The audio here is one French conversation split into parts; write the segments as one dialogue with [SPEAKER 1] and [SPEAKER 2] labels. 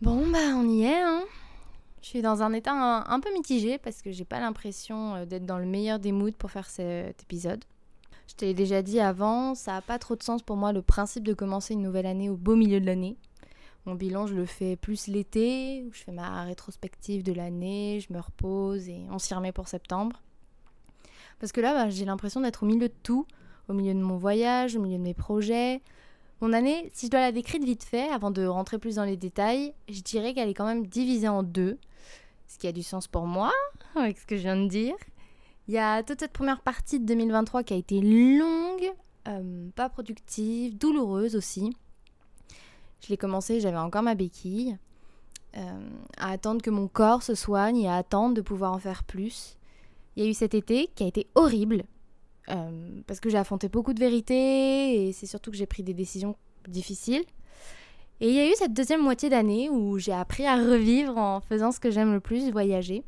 [SPEAKER 1] Bon, bah on y est. Hein. Je suis dans un état un, peu mitigé parce que j'ai pas l'impression euh, d'être dans le meilleur des moods pour faire cet épisode. Je t'ai déjà dit avant, ça a pas trop de sens pour moi le principe de commencer une nouvelle année au beau milieu de l'année. Mon bilan, je le fais plus l'été, où je fais ma rétrospective de l'année, je me repose et on s'y remet pour septembre. Parce que là, bah, j'ai l'impression d'être au milieu de tout, au milieu de mon voyage, au milieu de mes projets, mon année, si je dois la décrire vite fait, avant de rentrer plus dans les détails, je dirais qu'elle est quand même divisée en deux, ce qui a du sens pour moi, avec ce que je viens de dire. Il y a toute cette première partie de 2023 qui a été longue, euh, pas productive, douloureuse aussi. Je l'ai commencé, j'avais encore ma béquille, euh, à attendre que mon corps se soigne et à attendre de pouvoir en faire plus. Il y a eu cet été qui a été horrible, euh, parce que j'ai affronté beaucoup de vérités et c'est surtout que j'ai pris des décisions difficiles. Et il y a eu cette deuxième moitié d'année où j'ai appris à revivre en faisant ce que j'aime le plus, voyager.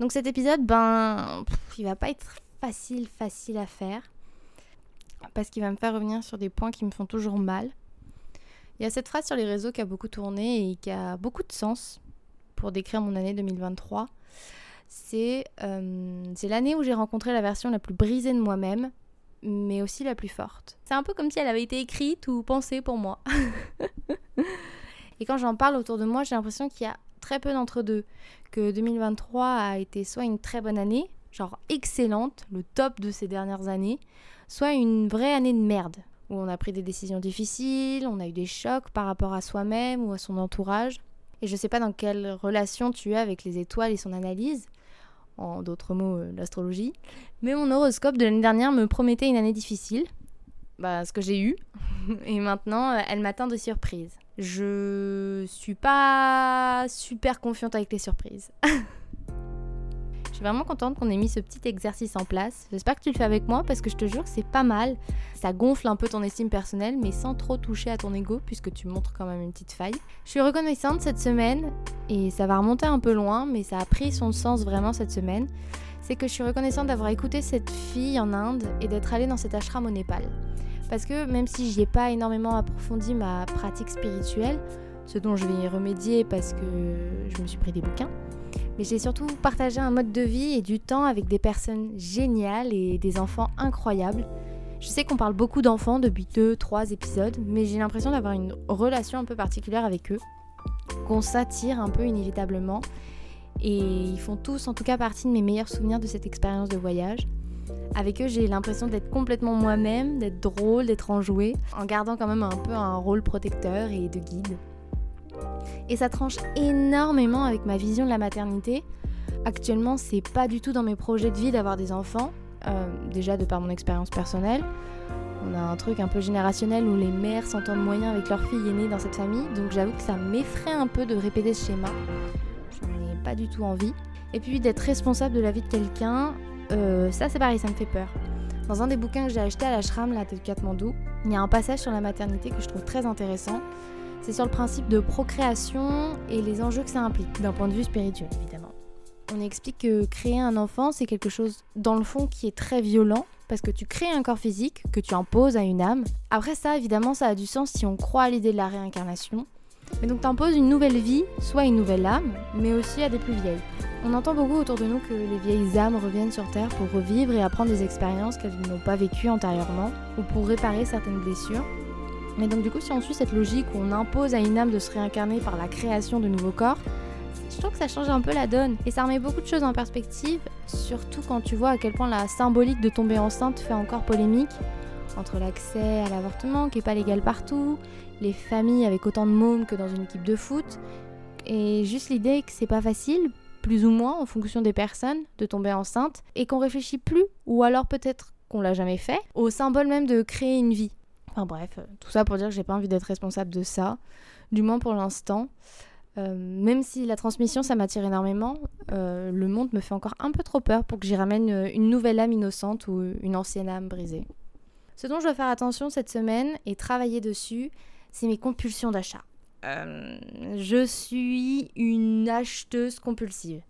[SPEAKER 1] Donc cet épisode, ben, il va pas être facile, facile à faire. Parce qu'il va me faire revenir sur des points qui me font toujours mal. Il y a cette phrase sur les réseaux qui a beaucoup tourné et qui a beaucoup de sens pour décrire mon année 2023. Euh, c'est l'année où j'ai rencontré la version la plus brisée de moi-même, mais aussi la plus forte. C'est un peu comme si elle avait été écrite ou pensée pour moi. Et quand j'en parle autour de moi, j'ai l'impression qu'il y a très peu d'entre-deux. Que 2023 a été soit une très bonne année, genre excellente, le top de ces dernières années, soit une vraie année de merde, où on a pris des décisions difficiles, on a eu des chocs par rapport à soi-même ou à son entourage. Et je sais pas dans quelle relation tu es avec les étoiles et son analyse, en d'autres mots euh, l'astrologie. Mais mon horoscope de l'année dernière me promettait une année difficile, bah, ce que j'ai eu, et maintenant euh, elle m'atteint de surprises. Je suis pas super confiante avec les surprises. suis vraiment contente qu'on ait mis ce petit exercice en place. J'espère que tu le fais avec moi parce que je te jure que c'est pas mal. Ça gonfle un peu ton estime personnelle mais sans trop toucher à ton ego puisque tu montres quand même une petite faille. Je suis reconnaissante cette semaine et ça va remonter un peu loin mais ça a pris son sens vraiment cette semaine. C'est que je suis reconnaissante d'avoir écouté cette fille en Inde et d'être allée dans cet ashram au Népal. Parce que même si j'y ai pas énormément approfondi ma pratique spirituelle, ce dont je vais y remédier parce que je me suis pris des bouquins, mais j'ai surtout partagé un mode de vie et du temps avec des personnes géniales et des enfants incroyables. Je sais qu'on parle beaucoup d'enfants depuis 2-3 épisodes, mais j'ai l'impression d'avoir une relation un peu particulière avec eux, qu'on s'attire un peu inévitablement. Et ils font tous en tout cas partie de mes meilleurs souvenirs de cette expérience de voyage. Avec eux, j'ai l'impression d'être complètement moi-même, d'être drôle, d'être enjouée, en gardant quand même un peu un rôle protecteur et de guide. Et ça tranche énormément avec ma vision de la maternité. Actuellement, c'est pas du tout dans mes projets de vie d'avoir des enfants, euh, déjà de par mon expérience personnelle. On a un truc un peu générationnel où les mères s'entendent moyen avec leur fille aînée dans cette famille, donc j'avoue que ça m'effraie un peu de répéter ce schéma. Je n'en ai pas du tout envie. Et puis d'être responsable de la vie de quelqu'un, euh, ça c'est pareil, ça me fait peur. Dans un des bouquins que j'ai acheté à l'ashram, la de Katmandou, il y a un passage sur la maternité que je trouve très intéressant c'est sur le principe de procréation et les enjeux que ça implique, d'un point de vue spirituel évidemment. On explique que créer un enfant, c'est quelque chose dans le fond qui est très violent, parce que tu crées un corps physique que tu imposes à une âme. Après ça, évidemment, ça a du sens si on croit à l'idée de la réincarnation. Mais donc imposes une nouvelle vie, soit une nouvelle âme, mais aussi à des plus vieilles. On entend beaucoup autour de nous que les vieilles âmes reviennent sur Terre pour revivre et apprendre des expériences qu'elles n'ont pas vécues antérieurement, ou pour réparer certaines blessures. Mais donc du coup, si on suit cette logique où on impose à une âme de se réincarner par la création de nouveaux corps, je trouve que ça change un peu la donne. Et ça remet beaucoup de choses en perspective, surtout quand tu vois à quel point la symbolique de tomber enceinte fait encore polémique. Entre l'accès à l'avortement qui n'est pas légal partout, les familles avec autant de mômes que dans une équipe de foot, et juste l'idée que c'est pas facile, plus ou moins en fonction des personnes, de tomber enceinte, et qu'on réfléchit plus, ou alors peut-être qu'on l'a jamais fait, au symbole même de créer une vie. Enfin bref, euh, tout ça pour dire que j'ai pas envie d'être responsable de ça, du moins pour l'instant. Euh, même si la transmission ça m'attire énormément, euh, le monde me fait encore un peu trop peur pour que j'y ramène une nouvelle âme innocente ou une ancienne âme brisée. Ce dont je dois faire attention cette semaine et travailler dessus, c'est mes compulsions d'achat. je suis une acheteuse compulsive.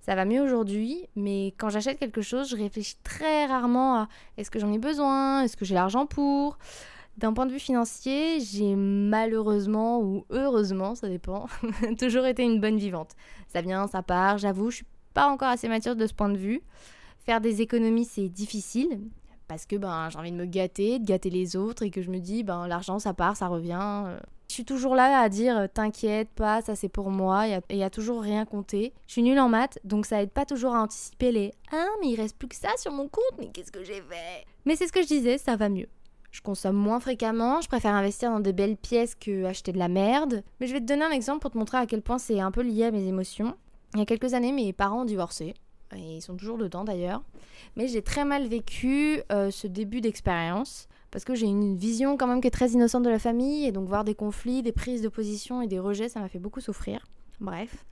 [SPEAKER 1] Ça va mieux aujourd'hui, mais quand j'achète quelque chose, je réfléchis très rarement à est-ce que j'en ai besoin, est-ce que j'ai l'argent pour, D'un point de vue financier, j'ai malheureusement ou heureusement, ça dépend, toujours été une bonne vivante. Ça vient, ça part, j'avoue, je suis pas encore assez mature de ce point de vue. Faire des économies, c'est difficile parce que ben, j'ai envie de me gâter, de gâter les autres et que je me dis, ben, l'argent, ça part, ça revient. Je suis toujours là à dire, t'inquiète pas, ça c'est pour moi, et il y a toujours rien compté. Je suis nulle en maths, donc ça aide pas toujours à anticiper les Ah, mais il reste plus que ça sur mon compte, mais qu'est-ce que j'ai fait? Mais c'est ce que je disais, ça va mieux. Je consomme moins fréquemment, je préfère investir dans des belles pièces que acheter de la merde. Mais je vais te donner un exemple pour te montrer à quel point c'est un peu lié à mes émotions. Il y a quelques années, mes parents ont divorcé. Et ils sont toujours dedans d'ailleurs. Mais j'ai très mal vécu euh, ce début d'expérience parce que j'ai une vision quand même qui est très innocente de la famille et donc voir des conflits, des prises de position et des rejets, ça m'a fait beaucoup souffrir. Bref.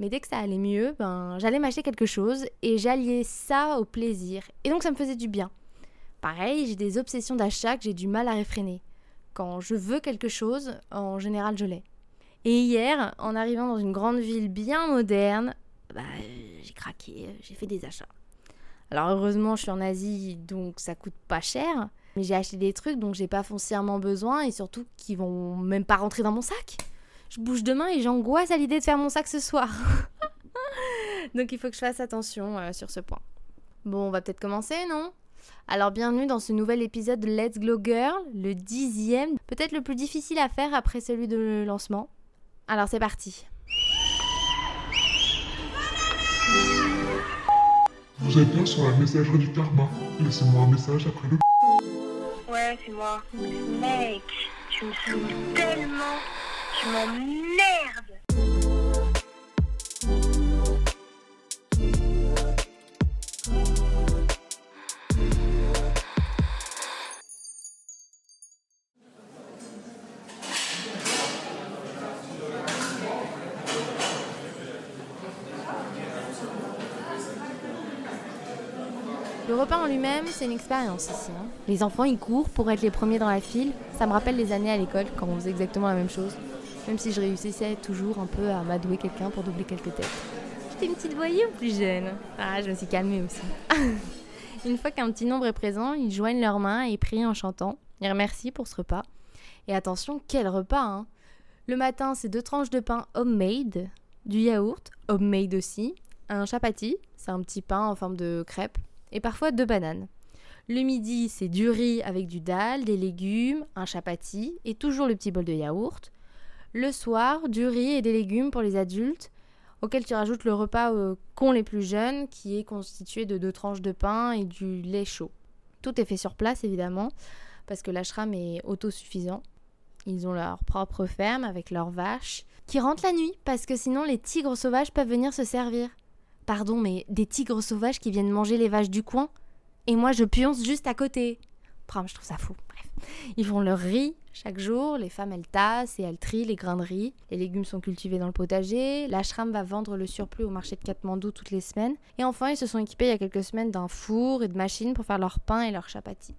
[SPEAKER 1] Mais dès que ça allait mieux, ben, j'allais m'acheter quelque chose et j'alliais ça au plaisir. Et donc ça me faisait du bien. Pareil, j'ai des obsessions d'achat que j'ai du mal à réfréner. Quand je veux quelque chose, en général, je l'ai. Et hier, en arrivant dans une grande ville bien moderne, bah, j'ai craqué, j'ai fait des achats. Alors heureusement, je suis en Asie, donc ça coûte pas cher. Mais j'ai acheté des trucs dont j'ai pas foncièrement besoin et surtout qui vont même pas rentrer dans mon sac. Je bouge demain et j'angoisse à l'idée de faire mon sac ce soir. donc il faut que je fasse attention euh, sur ce point. Bon, on va peut-être commencer, non? Alors bienvenue dans ce nouvel épisode de Let's Glow Girl, le dixième, peut-être le plus difficile à faire après celui de lancement. Alors c'est parti.
[SPEAKER 2] Vous êtes bien sur la messagerie du karma. Laissez-moi un message après le...
[SPEAKER 3] Ouais, c'est moi. Mec, tu me saoules tellement. Tu m'emmerdes.
[SPEAKER 1] Le repas en lui-même, c'est une expérience ici. hein. Les enfants, ils courent pour être les premiers dans la file. Ça me rappelle les années à l'école, quand on faisait exactement la même chose. Même si je réussissais toujours un peu à m'adouer quelqu'un pour doubler quelques têtes. J'étais une petite voyou plus jeune. Ah, je me suis calmée aussi. une fois qu'un petit nombre est présent, ils joignent leurs mains et prient en chantant. Ils remercient pour ce repas. Et attention, quel repas hein Le matin, c'est deux tranches de pain homemade, du yaourt, homemade aussi, un chapati, c'est un petit pain en forme de crêpe, et parfois deux bananes. Le midi, c'est du riz avec du dalle, des légumes, un chapati et toujours le petit bol de yaourt. Le soir, du riz et des légumes pour les adultes, auquel tu rajoutes le repas euh, qu'ont les plus jeunes, qui est constitué de deux tranches de pain et du lait chaud. Tout est fait sur place, évidemment, parce que l'ashram est autosuffisant. Ils ont leur propre ferme avec leurs vaches, qui rentrent la nuit, parce que sinon les tigres sauvages peuvent venir se servir. Pardon, mais des tigres sauvages qui viennent manger les vaches du coin et moi je pionce juste à côté. Je trouve ça fou. Bref. Ils font leur riz chaque jour, les femmes elles tassent et elles trient les grains de riz. Les légumes sont cultivés dans le potager, l'ashram va vendre le surplus au marché de Katmandou toutes les semaines. Et enfin, ils se sont équipés il y a quelques semaines d'un four et de machines pour faire leur pain et leur chapati.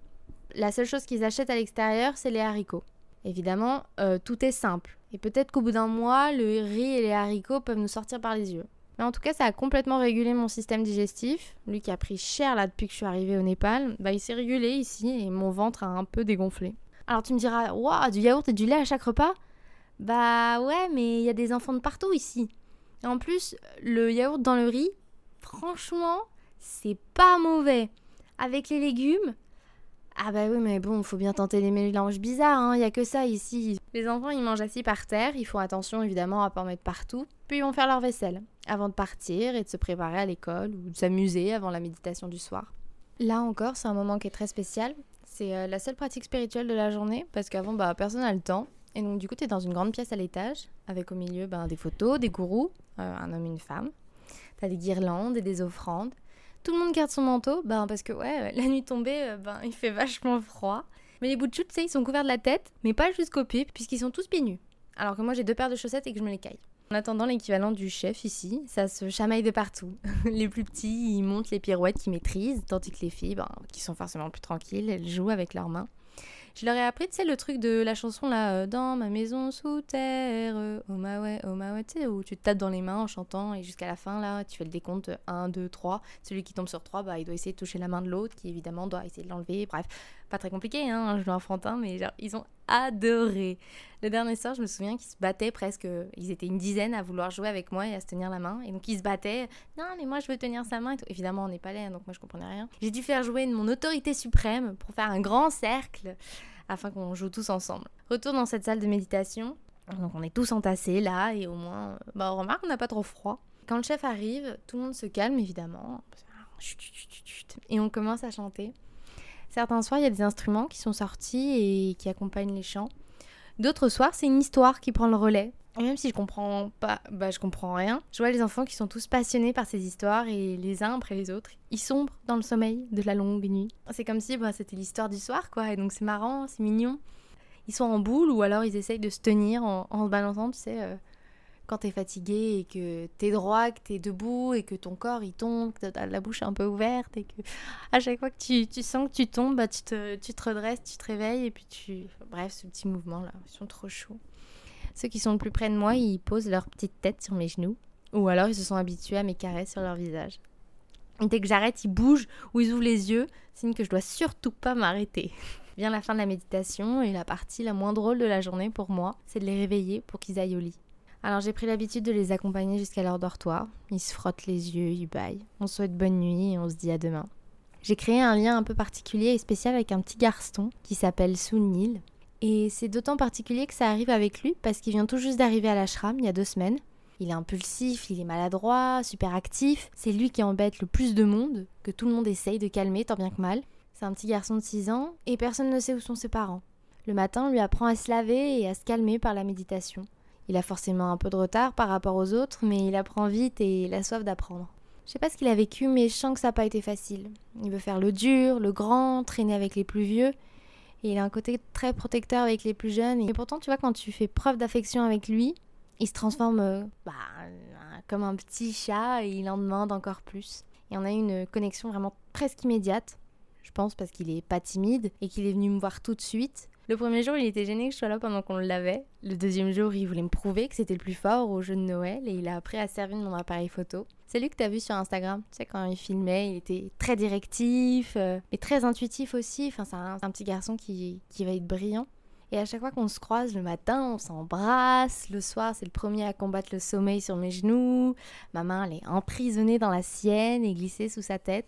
[SPEAKER 1] La seule chose qu'ils achètent à l'extérieur, c'est les haricots. Évidemment, euh, tout est simple. Et peut-être qu'au bout d'un mois, le riz et les haricots peuvent nous sortir par les yeux. Mais en tout cas, ça a complètement régulé mon système digestif. Lui qui a pris cher là depuis que je suis arrivée au Népal, bah il s'est régulé ici et mon ventre a un peu dégonflé. Alors tu me diras, waouh, du yaourt et du lait à chaque repas? Bah ouais, mais il y a des enfants de partout ici. Et en plus, le yaourt dans le riz, franchement, c'est pas mauvais. Avec les légumes, ah bah oui, mais bon, faut bien tenter les mélanges bizarres, hein, y a que ça ici. Les enfants, ils mangent assis par terre, ils font attention évidemment à pas en mettre partout, puis ils vont faire leur vaisselle, avant de partir et de se préparer à l'école ou de s'amuser avant la méditation du soir. Là encore, c'est un moment qui est très spécial. C'est euh, la seule pratique spirituelle de la journée, parce qu'avant, bah, personne n'a le temps. Et donc, du coup, t'es dans une grande pièce à l'étage, avec au milieu ben, des photos, des gourous, euh, un homme et une femme. T'as des guirlandes et des offrandes. Tout le monde garde son manteau, ben, parce que, ouais, la nuit tombée, euh, ben, il fait vachement froid. Mais les bouts de tu sais, ils sont couverts de la tête, mais pas jusqu'aux pieds, puisqu'ils sont tous pieds nus. Alors que moi, j'ai deux paires de chaussettes et que je me les caille. En attendant l'équivalent du chef ici, ça se chamaille de partout. les plus petits, ils montent les pirouettes qu'ils maîtrisent, tandis que les filles, ben, qui sont forcément plus tranquilles, elles jouent avec leurs mains. Je leur ai appris, tu sais, le truc de la chanson là, euh, dans ma maison sous terre, euh, oh ma oh tu sais, où tu te tapes dans les mains en chantant et jusqu'à la fin là, tu fais le décompte 1, 2, 3. Celui qui tombe sur 3, bah, il doit essayer de toucher la main de l'autre, qui évidemment doit essayer de l'enlever. Bref, Pas très compliqué, hein, un jeu enfantin, mais genre, ils ont adoré. Le dernier soir, je me souviens qu'ils se battaient presque. Ils étaient une dizaine à vouloir jouer avec moi et à se tenir la main. Et donc, ils se battaient. Non, mais moi, je veux tenir sa main. Et tout. Évidemment, on n'est pas là, donc moi, je comprenais rien. J'ai dû faire jouer mon autorité suprême pour faire un grand cercle afin qu'on joue tous ensemble. Retour dans cette salle de méditation. Donc, on est tous entassés là et au moins, bah, on remarque, on n'a pas trop froid. Quand le chef arrive, tout le monde se calme évidemment. Et on commence à chanter. Certains soirs, il y a des instruments qui sont sortis et qui accompagnent les chants. D'autres soirs, c'est une histoire qui prend le relais. Et même si je comprends pas, bah je comprends rien. Je vois les enfants qui sont tous passionnés par ces histoires et les uns après les autres, ils sombrent dans le sommeil de la longue nuit. C'est comme si bah, c'était l'histoire du soir, quoi. Et donc c'est marrant, c'est mignon. Ils sont en boule ou alors ils essayent de se tenir en, se balançant, tu sais, euh, quand t'es fatigué et que t'es droit, que t'es debout et que ton corps il tombe, que t'as la bouche un peu ouverte et que à chaque fois que tu, tu sens que tu tombes, bah, tu, te, tu te redresses, tu te réveilles et puis tu... Bref, ce petit mouvement là, ils sont trop chauds. Ceux qui sont le plus près de moi, ils posent leur petite tête sur mes genoux ou alors ils se sont habitués à mes caresses sur leur visage. Dès que j'arrête, ils bougent ou ils ouvrent les yeux, signe que je dois surtout pas m'arrêter. Vient la fin de la méditation et la partie la moins drôle de la journée pour moi, c'est de les réveiller pour qu'ils aillent au lit. Alors j'ai pris l'habitude de les accompagner jusqu'à leur dortoir. Ils se frottent les yeux, ils baillent. On souhaite bonne nuit et on se dit à demain. J'ai créé un lien un peu particulier et spécial avec un petit garçon qui s'appelle Sunil. Et c'est d'autant particulier que ça arrive avec lui parce qu'il vient tout juste d'arriver à l'ashram il y a deux semaines. Il est impulsif, il est maladroit, super actif. C'est lui qui embête le plus de monde, que tout le monde essaye de calmer tant bien que mal. C'est un petit garçon de 6 ans et personne ne sait où sont ses parents. Le matin, on lui apprend à se laver et à se calmer par la méditation. Il a forcément un peu de retard par rapport aux autres, mais il apprend vite et il a soif d'apprendre. Je sais pas ce qu'il a vécu, mais je sens que ça n'a pas été facile. Il veut faire le dur, le grand, traîner avec les plus vieux. Et il a un côté très protecteur avec les plus jeunes. Et pourtant, tu vois, quand tu fais preuve d'affection avec lui, il se transforme euh, bah, comme un petit chat et il en demande encore plus. Et on a eu une connexion vraiment presque immédiate. Je pense parce qu'il est pas timide et qu'il est venu me voir tout de suite. Le premier jour, il était gêné que je sois là pendant qu'on lavait. Le deuxième jour, il voulait me prouver que c'était le plus fort au jeu de Noël et il a appris à servir mon appareil photo. C'est lui que tu as vu sur Instagram. Tu sais, quand il filmait, il était très directif, euh, mais très intuitif aussi. Enfin, c'est un, un, petit garçon qui, qui va être brillant. Et à chaque fois qu'on se croise le matin, on s'embrasse. Le soir, c'est le premier à combattre le sommeil sur mes genoux. Ma main, elle est emprisonnée dans la sienne et glissée sous sa tête.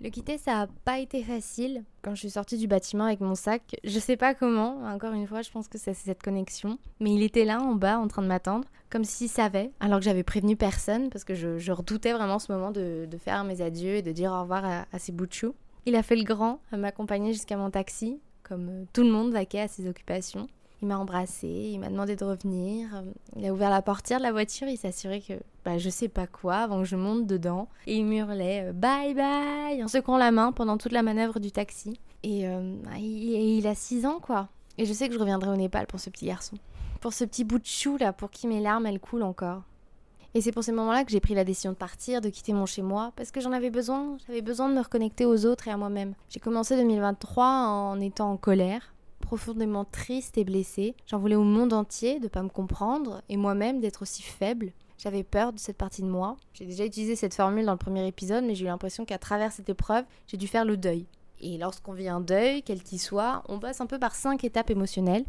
[SPEAKER 1] Le quitter, ça n'a pas été facile. Quand je suis sortie du bâtiment avec mon sac, je sais pas comment, encore une fois, je pense que c'est cette connexion. Mais il était là en bas en train de m'attendre, comme s'il savait, alors que j'avais prévenu personne, parce que je, redoutais vraiment ce moment de, faire mes adieux et de dire au revoir à, à ces bouts de. Il a fait le grand à m'accompagner jusqu'à mon taxi, comme tout le monde vaquait à ses occupations. Il m'a embrassé, il m'a demandé de revenir. Il a ouvert la portière de la voiture, il s'assurait que bah, je sais pas quoi avant que je monte dedans. Et il hurlait bye bye en secouant la main pendant toute la manœuvre du taxi. Et euh, il, il, a 6 ans quoi. Et je sais que je reviendrai au Népal pour ce petit garçon. Pour ce petit bout de chou là, pour qui mes larmes elles coulent encore. Et c'est pour ces moments-là que j'ai pris la décision de partir, de quitter mon chez moi, parce que j'en avais besoin. J'avais besoin de me reconnecter aux autres et à moi-même. J'ai commencé 2023 en étant en colère, profondément triste et blessée. J'en voulais au monde entier de pas me comprendre et moi-même d'être aussi faible. J'avais peur de cette partie de moi. J'ai déjà utilisé cette formule dans le premier épisode, mais j'ai eu l'impression qu'à travers cette épreuve, j'ai dû faire le deuil. Et lorsqu'on vit un deuil, quel qu'il soit, on passe un peu par cinq étapes émotionnelles.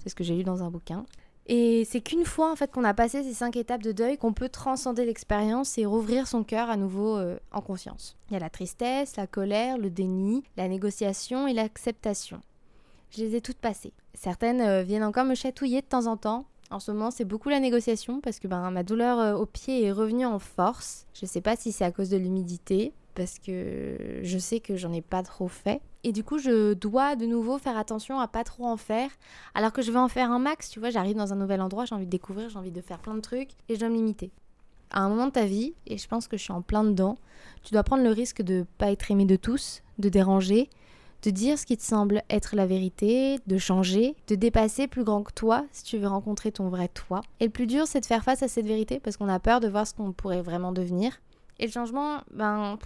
[SPEAKER 1] C'est ce que j'ai lu dans un bouquin. Et c'est qu'une fois en fait qu'on a passé ces cinq étapes de deuil qu'on peut transcender l'expérience et rouvrir son cœur à nouveau euh, en conscience. Il y a la tristesse, la colère, le déni, la négociation et l'acceptation. Je les ai toutes passées. Certaines euh, viennent encore me chatouiller de temps en temps. En ce moment, c'est beaucoup la négociation parce que ben, ma douleur euh, au pied est revenue en force. Je ne sais pas si c'est à cause de l'humidité, parce que je sais que j'en ai pas trop fait. Et du coup, je dois de nouveau faire attention à pas trop en faire, alors que je vais en faire un max. Tu vois, j'arrive dans un nouvel endroit, j'ai envie de découvrir, j'ai envie de faire plein de trucs, et je dois me limiter. À un moment de ta vie, et je pense que je suis en plein dedans, tu dois prendre le risque de pas être aimé de tous, de déranger, de dire ce qui te semble être la vérité, de changer, de dépasser plus grand que toi si tu veux rencontrer ton vrai toi. Et le plus dur, c'est de faire face à cette vérité parce qu'on a peur de voir ce qu'on pourrait vraiment devenir. Et le changement, ben,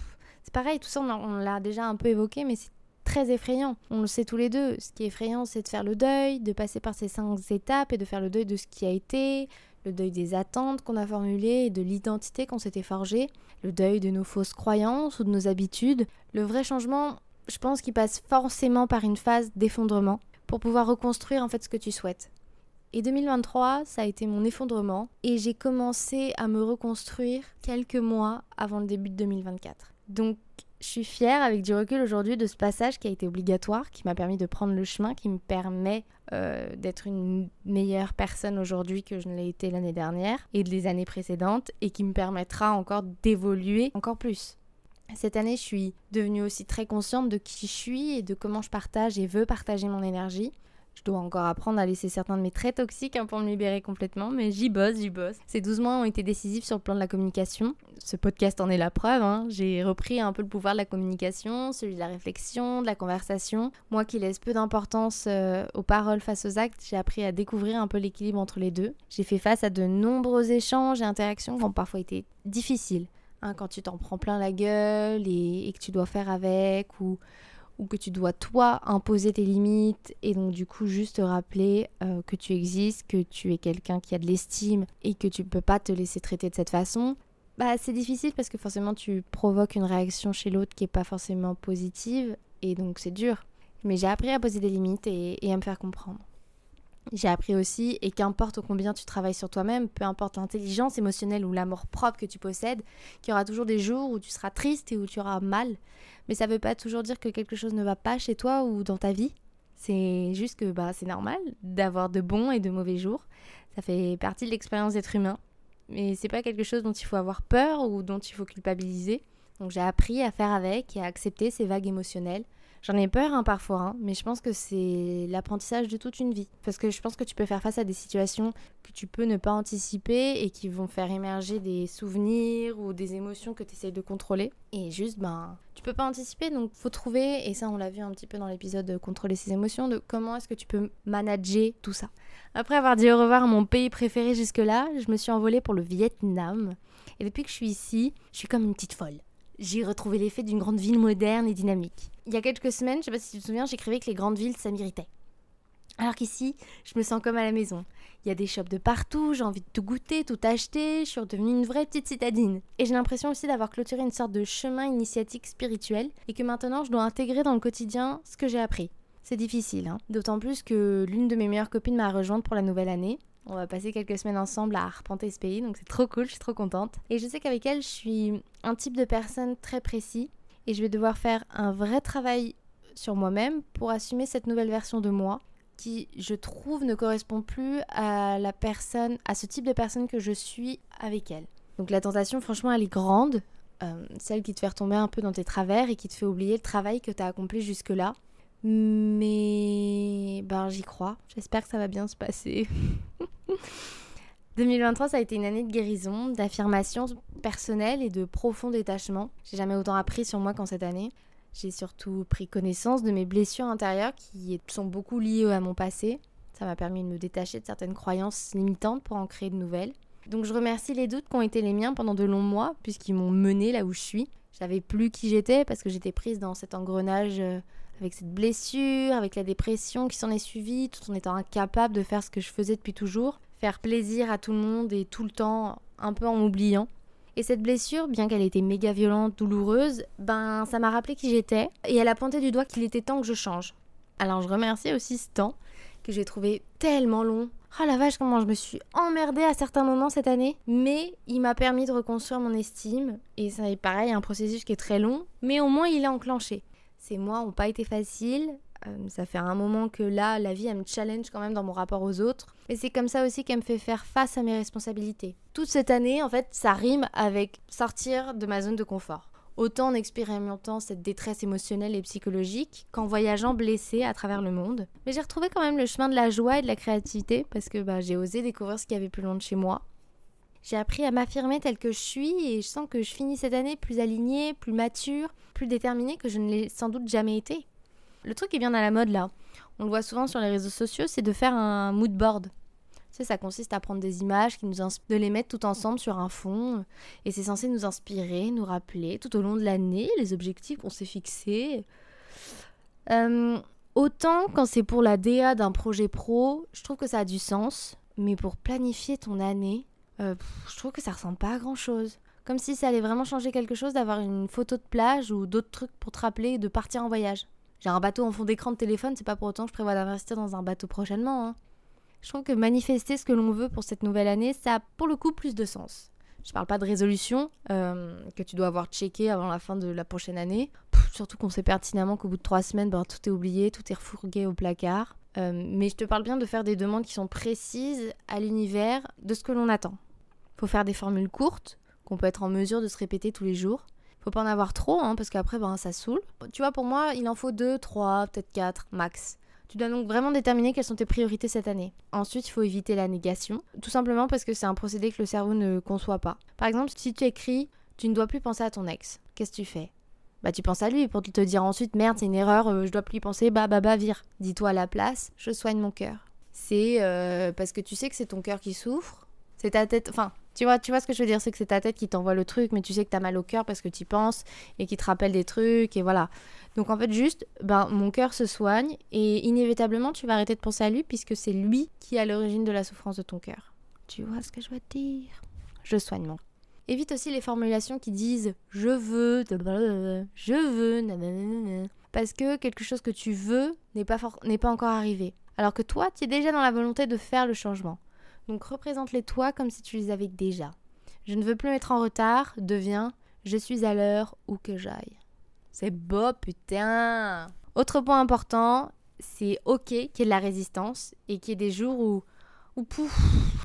[SPEAKER 1] c'est pareil, tout ça, on l'a déjà un peu évoqué, mais c'est très effrayant. On le sait tous les deux. Ce qui est effrayant, c'est de faire le deuil, de passer par ces cinq étapes et de faire le deuil de ce qui a été, le deuil des attentes qu'on a formulées et de l'identité qu'on s'était forgée, le deuil de nos fausses croyances ou de nos habitudes. Le vrai changement, je pense qu'il passe forcément par une phase d'effondrement pour pouvoir reconstruire en fait ce que tu souhaites. Et 2023, ça a été mon effondrement et j'ai commencé à me reconstruire quelques mois avant le début de 2024. Donc je suis fière avec du recul aujourd'hui de ce passage qui a été obligatoire, qui m'a permis de prendre le chemin, qui me permet euh, d'être une meilleure personne aujourd'hui que je ne l'ai été l'année dernière et les années précédentes et qui me permettra encore d'évoluer encore plus. Cette année, je suis devenue aussi très consciente de qui je suis et de comment je partage et veux partager mon énergie. Je dois encore apprendre à laisser certains de mes traits toxiques hein, pour me libérer complètement, mais j'y bosse, j'y bosse. Ces 12 mois ont été décisifs sur le plan de la communication. Ce podcast en est la preuve. Hein. J'ai repris un peu le pouvoir de la communication, celui de la réflexion, de la conversation. Moi qui laisse peu d'importance euh, aux paroles face aux actes, j'ai appris à découvrir un peu l'équilibre entre les deux. J'ai fait face à de nombreux échanges et interactions qui ont parfois été difficiles. Hein, quand tu t'en prends plein la gueule et, que tu dois faire avec ou que tu dois toi imposer tes limites et donc du coup juste te rappeler euh, que tu existes, que tu es quelqu'un qui a de l'estime et que tu ne peux pas te laisser traiter de cette façon, bah c'est difficile parce que forcément tu provoques une réaction chez l'autre qui n'est pas forcément positive et donc c'est dur. Mais j'ai appris à poser des limites et à me faire comprendre. J'ai appris aussi, et qu'importe combien tu travailles sur toi-même, peu importe l'intelligence émotionnelle ou l'amour propre que tu possèdes, qu'il y aura toujours des jours où tu seras triste et où tu auras mal mais ça veut pas toujours dire que quelque chose ne va pas chez toi ou dans ta vie. C'est juste que bah, c'est normal d'avoir de bons et de mauvais jours. Ça fait partie de l'expérience d'être humain. Mais c'est pas quelque chose dont il faut avoir peur ou dont il faut culpabiliser. Donc j'ai appris à faire avec et à accepter ces vagues émotionnelles J'en ai peur hein, parfois, hein, mais je pense que c'est l'apprentissage de toute une vie. Parce que je pense que tu peux faire face à des situations que tu peux ne pas anticiper et qui vont faire émerger des souvenirs ou des émotions que tu essayes de contrôler. Et juste, ben, tu peux pas anticiper, donc faut trouver, et ça on l'a vu un petit peu dans l'épisode de Contrôler ses émotions, de comment est-ce que tu peux manager tout ça. Après avoir dit au revoir à mon pays préféré jusque-là, je me suis envolée pour le Vietnam. Et depuis que je suis ici, je suis comme une petite folle j'ai retrouvé l'effet d'une grande ville moderne et dynamique. Il y a quelques semaines, je sais pas si tu te souviens, j'écrivais que les grandes villes, ça m'irritait. Alors qu'ici, je me sens comme à la maison. Il y a des shops de partout, j'ai envie de tout goûter, tout acheter, je suis devenue une vraie petite citadine. Et j'ai l'impression aussi d'avoir clôturé une sorte de chemin initiatique spirituel et que maintenant je dois intégrer dans le quotidien ce que j'ai appris. C'est difficile, hein d'autant plus que l'une de mes meilleures copines m'a rejointe pour la nouvelle année on va passer quelques semaines ensemble à arpenter ce pays, donc c'est trop cool, je suis trop contente. Et je sais qu'avec elle, je suis un type de personne très précis et je vais devoir faire un vrai travail sur moi-même pour assumer cette nouvelle version de moi qui, je trouve, ne correspond plus à la personne, à ce type de personne que je suis avec elle. Donc la tentation, franchement, elle est grande, euh, celle qui te fait retomber un peu dans tes travers et qui te fait oublier le travail que tu as accompli jusque-là. Mais ben, j'y crois. J'espère que ça va bien se passer. 2023, ça a été une année de guérison, d'affirmation personnelle et de profond détachement. J'ai jamais autant appris sur moi qu'en cette année. J'ai surtout pris connaissance de mes blessures intérieures qui sont beaucoup liées à mon passé. Ça m'a permis de me détacher de certaines croyances limitantes pour en créer de nouvelles. Donc je remercie les doutes qui ont été les miens pendant de longs mois, puisqu'ils m'ont mené là où je suis. Je savais plus qui j'étais parce que j'étais prise dans cet engrenage euh, avec cette blessure, avec la dépression qui s'en est suivie, tout en étant incapable de faire ce que je faisais depuis toujours, faire plaisir à tout le monde et tout le temps, un peu en m'oubliant. Et cette blessure, bien qu'elle ait été méga violente, douloureuse, ben ça m'a rappelé qui j'étais et elle a pointé du doigt qu'il était temps que je change. Alors je remercie aussi ce temps que j'ai trouvé tellement long. Oh la vache, comment je me suis emmerdée à certains moments cette année. Mais il m'a permis de reconstruire mon estime. Et ça est pareil, un processus qui est très long. Mais au moins il est enclenché. Ces mois n'ont pas été faciles. Euh, ça fait un moment que là, la vie, elle me challenge quand même dans mon rapport aux autres. Et c'est comme ça aussi qu'elle me fait faire face à mes responsabilités. Toute cette année, en fait, ça rime avec sortir de ma zone de confort. Autant en expérimentant cette détresse émotionnelle et psychologique qu'en voyageant blessée à travers le monde. Mais j'ai retrouvé quand même le chemin de la joie et de la créativité parce que bah, j'ai osé découvrir ce qu'il y avait plus loin de chez moi. J'ai appris à m'affirmer telle que je suis et je sens que je finis cette année plus alignée, plus mature, plus déterminée que je ne l'ai sans doute jamais été. Le truc qui vient à la mode là, on le voit souvent sur les réseaux sociaux, c'est de faire un mood board. Tu ça consiste à prendre des images, de les mettre tout ensemble sur un fond, et c'est censé nous inspirer, nous rappeler tout au long de l'année les objectifs qu'on s'est fixés. Euh, autant quand c'est pour la DA d'un projet pro, je trouve que ça a du sens, mais pour planifier ton année, euh, je trouve que ça ressemble pas à grand chose. Comme si ça allait vraiment changer quelque chose d'avoir une photo de plage ou d'autres trucs pour te rappeler de partir en voyage. J'ai un bateau en fond d'écran de téléphone, c'est pas pour autant que je prévois d'investir dans un bateau prochainement. hein. Je trouve que manifester ce que l'on veut pour cette nouvelle année, ça a pour le coup plus de sens. Je parle pas de résolution euh, que tu dois avoir checké avant la fin de la prochaine année. Surtout qu'on sait pertinemment qu'au bout de trois semaines, ben, tout est oublié, tout est refourgué au placard. Euh, mais je te parle bien de faire des demandes qui sont précises à l'univers de ce que l'on attend. Faut faire des formules courtes qu'on peut être en mesure de se répéter tous les jours. Faut pas en avoir trop, hein, parce qu'après, ben, ça saoule. Tu vois, pour moi, il en faut deux, trois, peut-être quatre, max. Tu dois donc vraiment déterminer quelles sont tes priorités cette année. Ensuite, il faut éviter la négation, tout simplement parce que c'est un procédé que le cerveau ne conçoit pas. Par exemple, si tu écris Tu ne dois plus penser à ton ex, qu'est-ce que tu fais? Bah tu penses à lui pour te dire ensuite merde, c'est une erreur, euh, je dois plus y penser, bah bah bah vire. Dis-toi à la place, je soigne mon cœur. C'est euh, parce que tu sais que c'est ton cœur qui souffre, c'est ta tête, enfin, tu vois, tu vois ce que je veux dire, c'est que c'est ta tête qui t'envoie le truc, mais tu sais que t'as mal au cœur parce que tu penses et qui te rappelle des trucs et voilà. Donc en fait juste, ben mon cœur se soigne et inévitablement tu vas arrêter de penser à lui puisque c'est lui qui est à l'origine de la souffrance de ton cœur. Tu vois ce que je veux dire? Je soigne mon. Évite aussi les formulations qui disent je veux, je veux, nanana, parce que quelque chose que tu veux n'est pas, pas encore arrivé. Alors que toi, tu es déjà dans la volonté de faire le changement. Donc représente-les toi comme si tu les avais déjà. Je ne veux plus être en retard devient je suis à l'heure où que j'aille. C'est beau, putain. Autre point important, c'est ok qu'il y ait de la résistance et qu'il y ait des jours où, où pouf,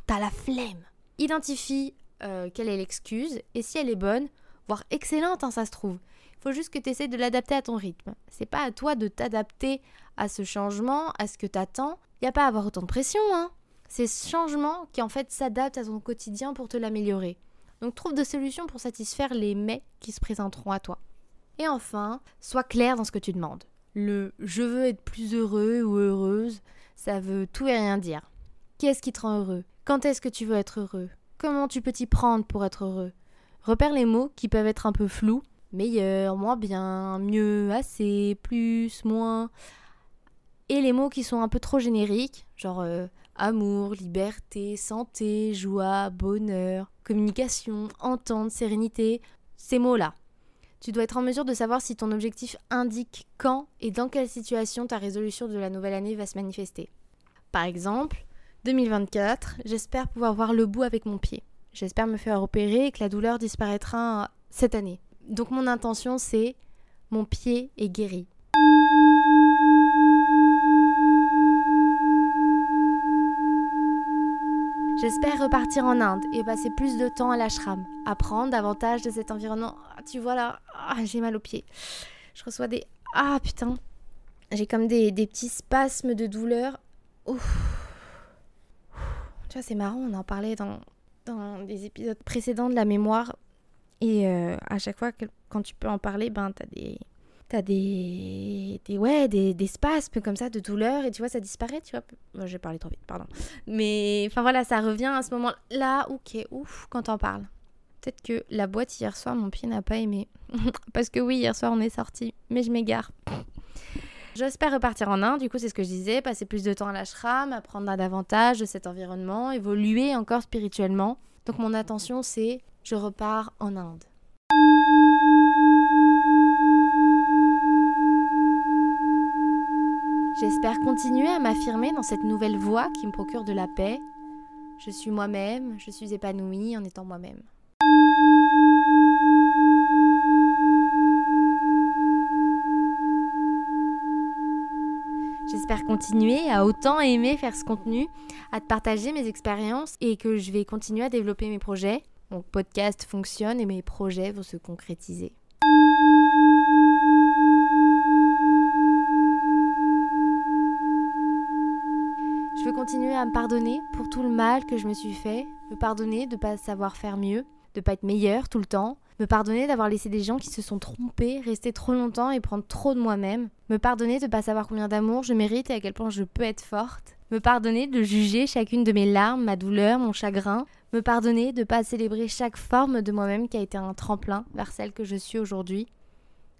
[SPEAKER 1] t'as la flemme. Identifie euh, quelle est l'excuse et si elle est bonne, voire excellente, hein, ça se trouve. Il faut juste que tu essaies de l'adapter à ton rythme. C'est pas à toi de t'adapter à ce changement, à ce que t'attends. Il n'y a pas à avoir autant de pression, hein. C'est ce changement qui en fait s'adapte à ton quotidien pour te l'améliorer. Donc trouve des solutions pour satisfaire les mais qui se présenteront à toi. Et enfin, sois clair dans ce que tu demandes. Le je veux être plus heureux ou heureuse, ça veut tout et rien dire. Qu'est-ce qui te rend heureux? Quand est-ce que tu veux être heureux? Comment tu peux t'y prendre pour être heureux? Repère les mots qui peuvent être un peu flous. Meilleur, moins bien, mieux, assez, plus, moins. Et les mots qui sont un peu trop génériques, genre euh, amour, liberté, santé, joie, bonheur, communication, entente, sérénité, ces mots-là. Tu dois être en mesure de savoir si ton objectif indique quand et dans quelle situation ta résolution de la nouvelle année va se manifester. Par exemple, 2024, j'espère pouvoir voir le bout avec mon pied. J'espère me faire opérer et que la douleur disparaîtra cette année. Donc mon intention c'est mon pied est guéri. J'espère repartir en Inde et passer plus de temps à l'ashram, apprendre davantage de cet environnement. Ah, tu vois là, ah, j'ai mal aux pieds. Je reçois des... Ah putain, j'ai comme des, petits spasmes de douleur. Ouf. Tu vois, c'est marrant, on en parlait dans, dans des épisodes précédents de la mémoire. Et euh, à chaque fois que quand tu peux en parler, ben t'as des. T'as des, des, ouais, des, des spasmes comme ça de douleur et tu vois, ça disparaît, tu vois. J'ai parlé trop vite, pardon. Mais enfin voilà, ça revient à ce moment-là, ok, ouf, quand t'en parles. Peut-être que la boîte hier soir, mon pied n'a pas aimé. Parce que oui, hier soir, on est sorti, mais je m'égare. J'espère repartir en Inde, du coup, c'est ce que je disais, passer plus de temps à l'ashram, apprendre davantage de cet environnement, évoluer encore spirituellement. Donc, mon attention, c'est je repars en Inde. J'espère continuer à m'affirmer dans cette nouvelle voie qui me procure de la paix. Je suis moi-même, je suis épanouie en étant moi-même. J'espère continuer à autant aimer faire ce contenu, à te partager mes expériences et que je vais continuer à développer mes projets. Mon podcast fonctionne et mes projets vont se concrétiser. Je veux continuer à me pardonner pour tout le mal que je me suis fait, me pardonner de ne pas savoir faire mieux, de pas être meilleur tout le temps, me pardonner d'avoir laissé des gens qui se sont trompés, rester trop longtemps et prendre trop de moi-même, me pardonner de pas savoir combien d'amour je mérite et à quel point je peux être forte, me pardonner de juger chacune de mes larmes, ma douleur, mon chagrin, me pardonner de pas célébrer chaque forme de moi-même qui a été un tremplin vers celle que je suis aujourd'hui.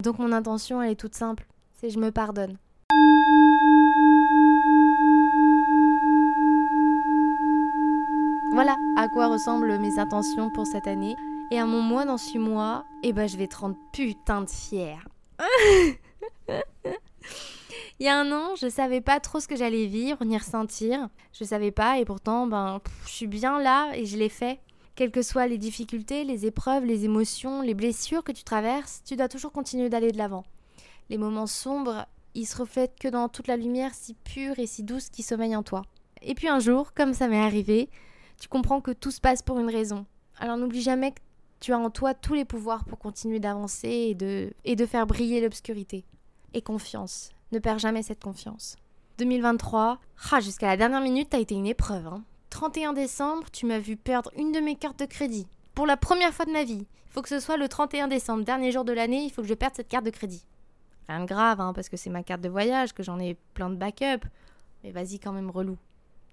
[SPEAKER 1] Donc mon intention elle est toute simple, c'est je me pardonne. Voilà à quoi ressemblent mes intentions pour cette année. Et à mon mois dans 6 mois, eh ben je vais te rendre putain de fière. Il y a un an, je savais pas trop ce que j'allais vivre ni ressentir. Je savais pas et pourtant, ben, je suis bien là et je l'ai fait. Quelles que soient les difficultés, les épreuves, les émotions, les blessures que tu traverses, tu dois toujours continuer d'aller de l'avant. Les moments sombres, ils se reflètent que dans toute la lumière si pure et si douce qui sommeille en toi. Et puis un jour, comme ça m'est arrivé, tu comprends que tout se passe pour une raison. Alors n'oublie jamais que tu as en toi tous les pouvoirs pour continuer d'avancer et de faire briller l'obscurité. Et confiance. Ne perds jamais cette confiance. 2023, ah, jusqu'à la dernière minute, t'as été une épreuve. Hein. 31 décembre, tu m'as vu perdre une de mes cartes de crédit. Pour la première fois de ma vie. Il faut que ce soit le 31 décembre, dernier jour de l'année, il faut que je perde cette carte de crédit. Rien de grave, hein, parce que c'est ma carte de voyage, que j'en ai plein de backup. Mais vas-y quand même relou.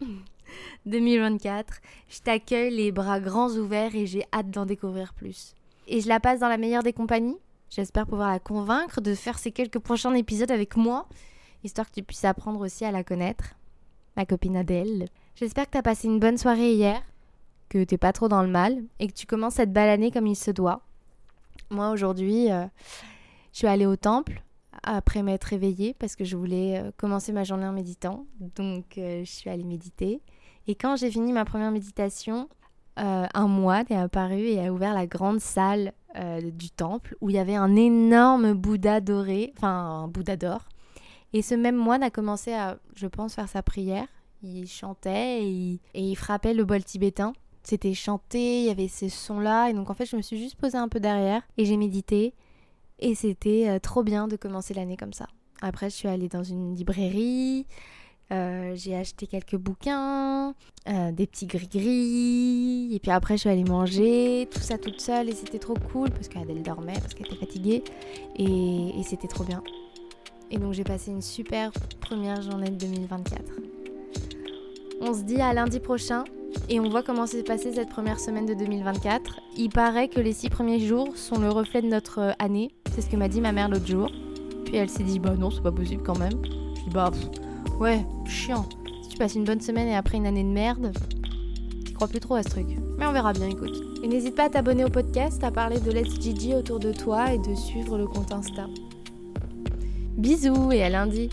[SPEAKER 1] 2024, je t'accueille les bras grands ouverts et j'ai hâte d'en découvrir plus. Et je la passe dans la meilleure des compagnies? J'espère pouvoir la convaincre de faire ces quelques prochains épisodes avec moi, histoire que tu puisses apprendre aussi à la connaître. Ma copine Adèle. J'espère que t'as passé une bonne soirée hier, que t'es pas trop dans le mal et que tu commences cette belle année comme il se doit. Moi aujourd'hui, euh, je suis allée au temple après m'être réveillée parce que je voulais euh, commencer ma journée en méditant. Donc euh, je suis allée méditer. Et quand j'ai fini ma première méditation, un moine est apparu et a ouvert la grande salle du temple où il y avait un énorme Bouddha doré, enfin un Bouddha d'or. Et ce même moine a commencé à, je pense, faire sa prière. Il chantait et il, frappait le bol tibétain. C'était chanté, il y avait ces sons-là. Et donc en fait, je me suis juste posée un peu derrière et j'ai médité. Et c'était euh, trop bien de commencer l'année comme ça. Après, je suis allée dans une librairie, euh, j'ai acheté quelques bouquins, euh, des petits gris-gris, et puis après, je suis allée manger, tout ça toute seule, et c'était trop cool parce qu'Adèle dormait, parce qu'elle était fatiguée, et, c'était trop bien. Et donc, j'ai passé une super première journée de 2024. On se dit à lundi prochain et on voit comment s'est passée cette première semaine de 2024. Il paraît que les six premiers jours sont le reflet de notre euh, année. C'est ce que m'a dit ma mère l'autre jour. Puis elle s'est dit, bah non, c'est pas possible quand même. Je dis, bah ouais, chiant. Passes une bonne semaine et après une année de merde, je crois plus trop à ce truc. Mais on verra bien, écoute. Et n'hésite pas à t'abonner au podcast, à parler de Let's Gigi autour de toi et de suivre le compte Insta. Bisous et à lundi